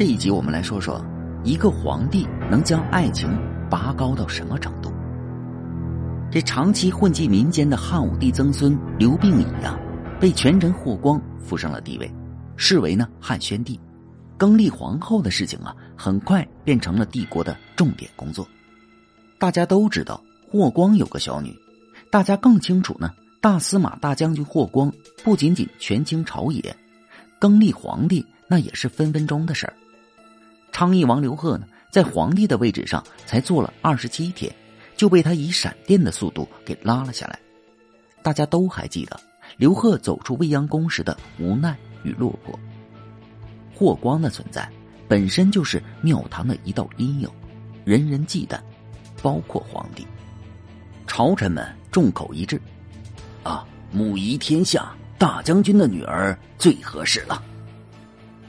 这一集我们来说说，一个皇帝能将爱情拔高到什么程度？这长期混迹民间的汉武帝曾孙刘病已啊，被权臣霍光扶上了帝位，视为呢汉宣帝。更立皇后的事情啊，很快变成了帝国的重点工作。大家都知道霍光有个小女，大家更清楚呢，大司马大将军霍光不仅仅权倾朝野，更立皇帝那也是分分钟的事儿。昌邑王刘贺呢，在皇帝的位置上才坐了二十七天，就被他以闪电的速度给拉了下来。大家都还记得刘贺走出未央宫时的无奈与落魄。霍光的存在本身就是庙堂的一道阴影，人人忌惮，包括皇帝。朝臣们众口一致：“啊，母仪天下，大将军的女儿最合适了。”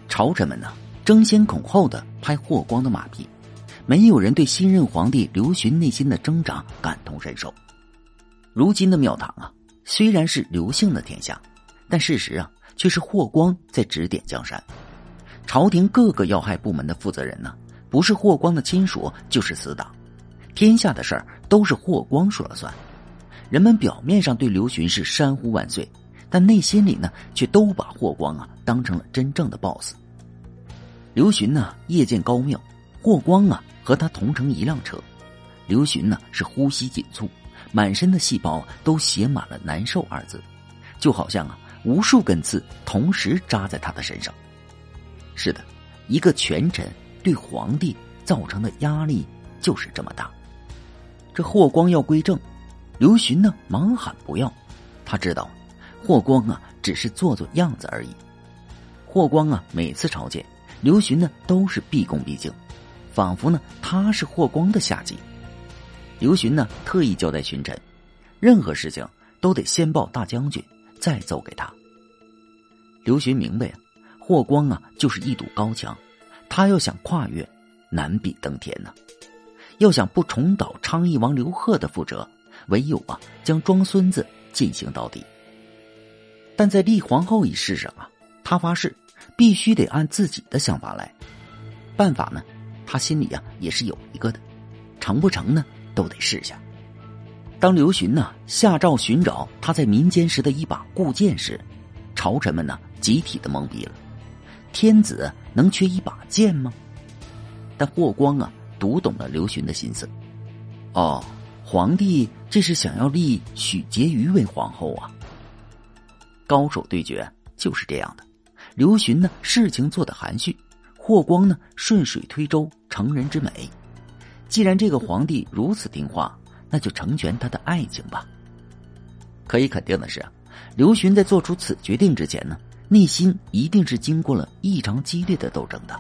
朝臣们呢？争先恐后的拍霍光的马屁，没有人对新任皇帝刘询内心的挣扎感同身受。如今的庙堂啊，虽然是刘姓的天下，但事实啊，却是霍光在指点江山。朝廷各个要害部门的负责人呢，不是霍光的亲属，就是死党。天下的事儿都是霍光说了算。人们表面上对刘询是山呼万岁，但内心里呢，却都把霍光啊当成了真正的 boss。刘询呢，夜见高庙，霍光啊和他同乘一辆车。刘询呢是呼吸紧促，满身的细胞都写满了难受二字，就好像啊无数根刺同时扎在他的身上。是的，一个权臣对皇帝造成的压力就是这么大。这霍光要归正，刘询呢忙喊不要，他知道霍光啊只是做做样子而已。霍光啊每次朝见。刘询呢，都是毕恭毕敬，仿佛呢他是霍光的下级。刘询呢，特意交代群臣，任何事情都得先报大将军，再奏给他。刘询明白啊，霍光啊就是一堵高墙，他要想跨越，难比登天呢。要想不重蹈昌邑王刘贺的覆辙，唯有啊将装孙子进行到底。但在立皇后一事上啊，他发誓。必须得按自己的想法来，办法呢，他心里啊也是有一个的，成不成呢都得试下。当刘询呢下诏寻找他在民间时的一把固剑时，朝臣们呢集体的懵逼了。天子能缺一把剑吗？但霍光啊读懂了刘询的心思，哦，皇帝这是想要立许婕妤为皇后啊。高手对决就是这样的。刘询呢，事情做得含蓄；霍光呢，顺水推舟，成人之美。既然这个皇帝如此听话，那就成全他的爱情吧。可以肯定的是，刘询在做出此决定之前呢，内心一定是经过了异常激烈的斗争的。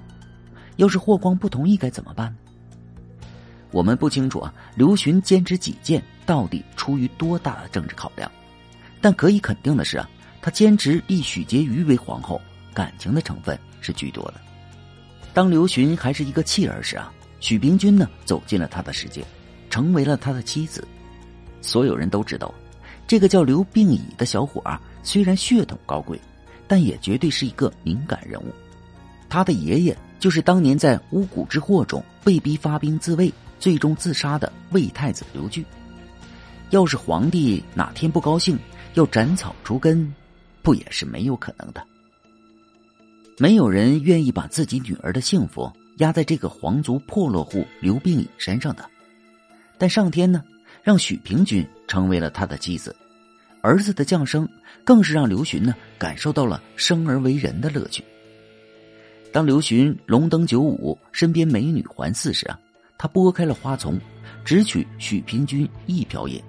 要是霍光不同意，该怎么办呢？我们不清楚啊，刘询坚持己见到底出于多大的政治考量？但可以肯定的是啊，他坚持立许婕妤为皇后。感情的成分是居多的。当刘询还是一个弃儿时啊，许平君呢走进了他的世界，成为了他的妻子。所有人都知道，这个叫刘病已的小伙啊，虽然血统高贵，但也绝对是一个敏感人物。他的爷爷就是当年在巫蛊之祸中被逼发兵自卫，最终自杀的魏太子刘据。要是皇帝哪天不高兴要斩草除根，不也是没有可能的。没有人愿意把自己女儿的幸福压在这个皇族破落户刘病已身上的，但上天呢，让许平君成为了他的妻子，儿子的降生更是让刘询呢感受到了生而为人的乐趣。当刘询龙登九五，身边美女环伺时啊，他拨开了花丛，只取许平君一瓢饮。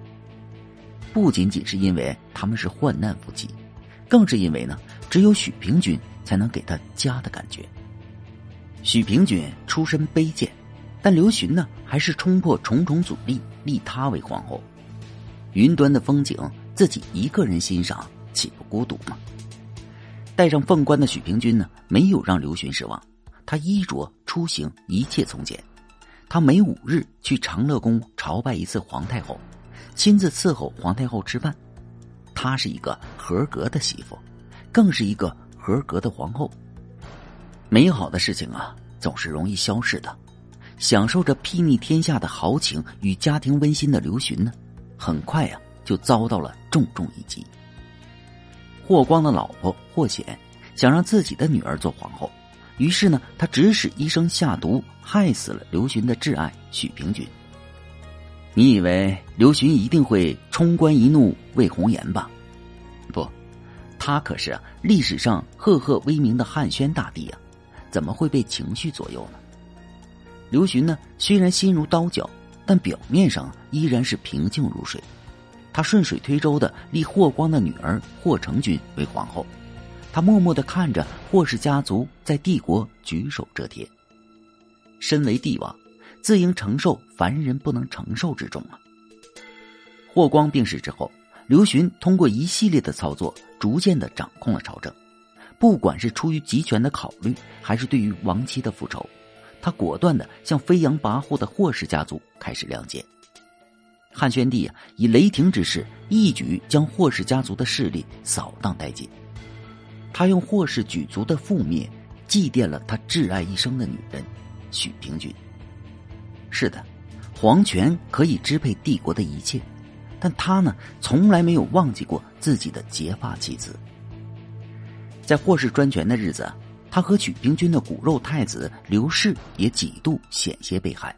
不仅仅是因为他们是患难夫妻，更是因为呢，只有许平君。才能给他家的感觉。许平君出身卑贱，但刘询呢，还是冲破重重阻力，立她为皇后。云端的风景，自己一个人欣赏，岂不孤独吗？戴上凤冠的许平君呢，没有让刘询失望。他衣着出行一切从简，他每五日去长乐宫朝拜一次皇太后，亲自伺候皇太后吃饭。她是一个合格的媳妇，更是一个。合格的皇后，美好的事情啊，总是容易消逝的。享受着睥睨天下的豪情与家庭温馨的刘询呢，很快呀就遭到了重重一击。霍光的老婆霍显想让自己的女儿做皇后，于是呢，他指使医生下毒害死了刘询的挚爱许平君。你以为刘询一定会冲冠一怒为红颜吧？他可是历史上赫赫威名的汉宣大帝啊，怎么会被情绪左右呢？刘询呢，虽然心如刀绞，但表面上依然是平静如水。他顺水推舟的立霍光的女儿霍成君为皇后，他默默的看着霍氏家族在帝国举手遮天。身为帝王。自应承受凡人不能承受之重啊！霍光病逝之后，刘询通过一系列的操作，逐渐的掌控了朝政。不管是出于集权的考虑，还是对于亡妻的复仇，他果断的向飞扬跋扈的霍氏家族开始亮剑。汉宣帝啊，以雷霆之势，一举将霍氏家族的势力扫荡殆尽。他用霍氏举族的覆灭，祭奠了他挚爱一生的女人许平君。是的，皇权可以支配帝国的一切，但他呢，从来没有忘记过自己的结发妻子。在霍氏专权的日子，他和许平君的骨肉太子刘氏也几度险些被害。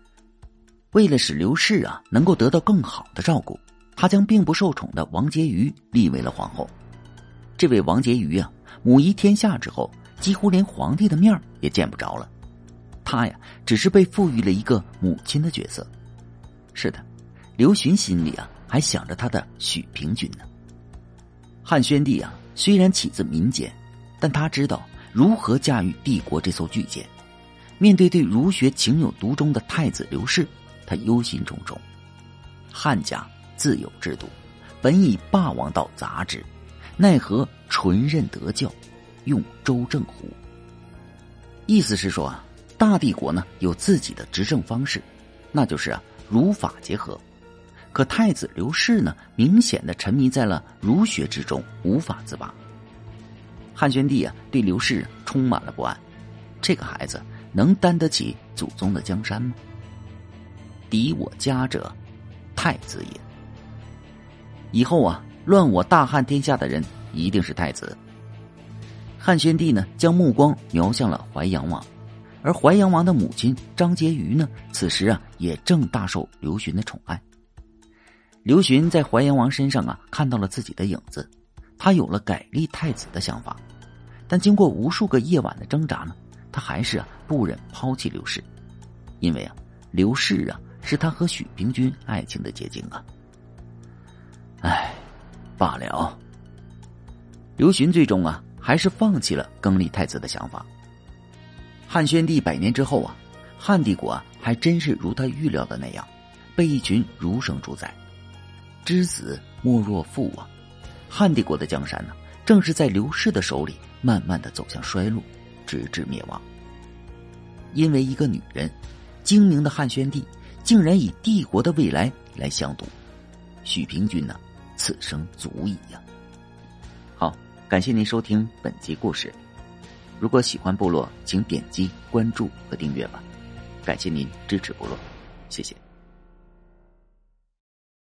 为了使刘氏啊能够得到更好的照顾，他将并不受宠的王婕妤立为了皇后。这位王婕妤啊，母仪天下之后，几乎连皇帝的面也见不着了。他呀，只是被赋予了一个母亲的角色。是的，刘询心里啊，还想着他的许平君呢。汉宣帝啊，虽然起自民间，但他知道如何驾驭帝国这艘巨舰。面对对儒学情有独钟的太子刘氏，他忧心忡忡。汉家自有制度，本以霸王道杂之，奈何纯任德教，用周正乎？意思是说啊。大帝国呢有自己的执政方式，那就是啊儒法结合。可太子刘氏呢，明显的沉迷在了儒学之中，无法自拔。汉宣帝啊对刘氏充满了不安，这个孩子能担得起祖宗的江山吗？敌我家者，太子也。以后啊乱我大汉天下的人一定是太子。汉宣帝呢将目光瞄向了淮阳王。而淮阳王的母亲张婕妤呢，此时啊也正大受刘询的宠爱。刘询在淮阳王身上啊看到了自己的影子，他有了改立太子的想法。但经过无数个夜晚的挣扎呢，他还是啊不忍抛弃刘氏，因为啊刘氏啊是他和许平君爱情的结晶啊。唉，罢了。刘询最终啊还是放弃了更立太子的想法。汉宣帝百年之后啊，汉帝国啊还真是如他预料的那样，被一群儒生主宰。知子莫若父啊！汉帝国的江山呢，正是在刘氏的手里慢慢的走向衰落，直至灭亡。因为一个女人，精明的汉宣帝竟然以帝国的未来来相赌。许平君呢，此生足矣呀！好，感谢您收听本集故事。如果喜欢部落，请点击关注和订阅吧，感谢您支持部落，谢谢。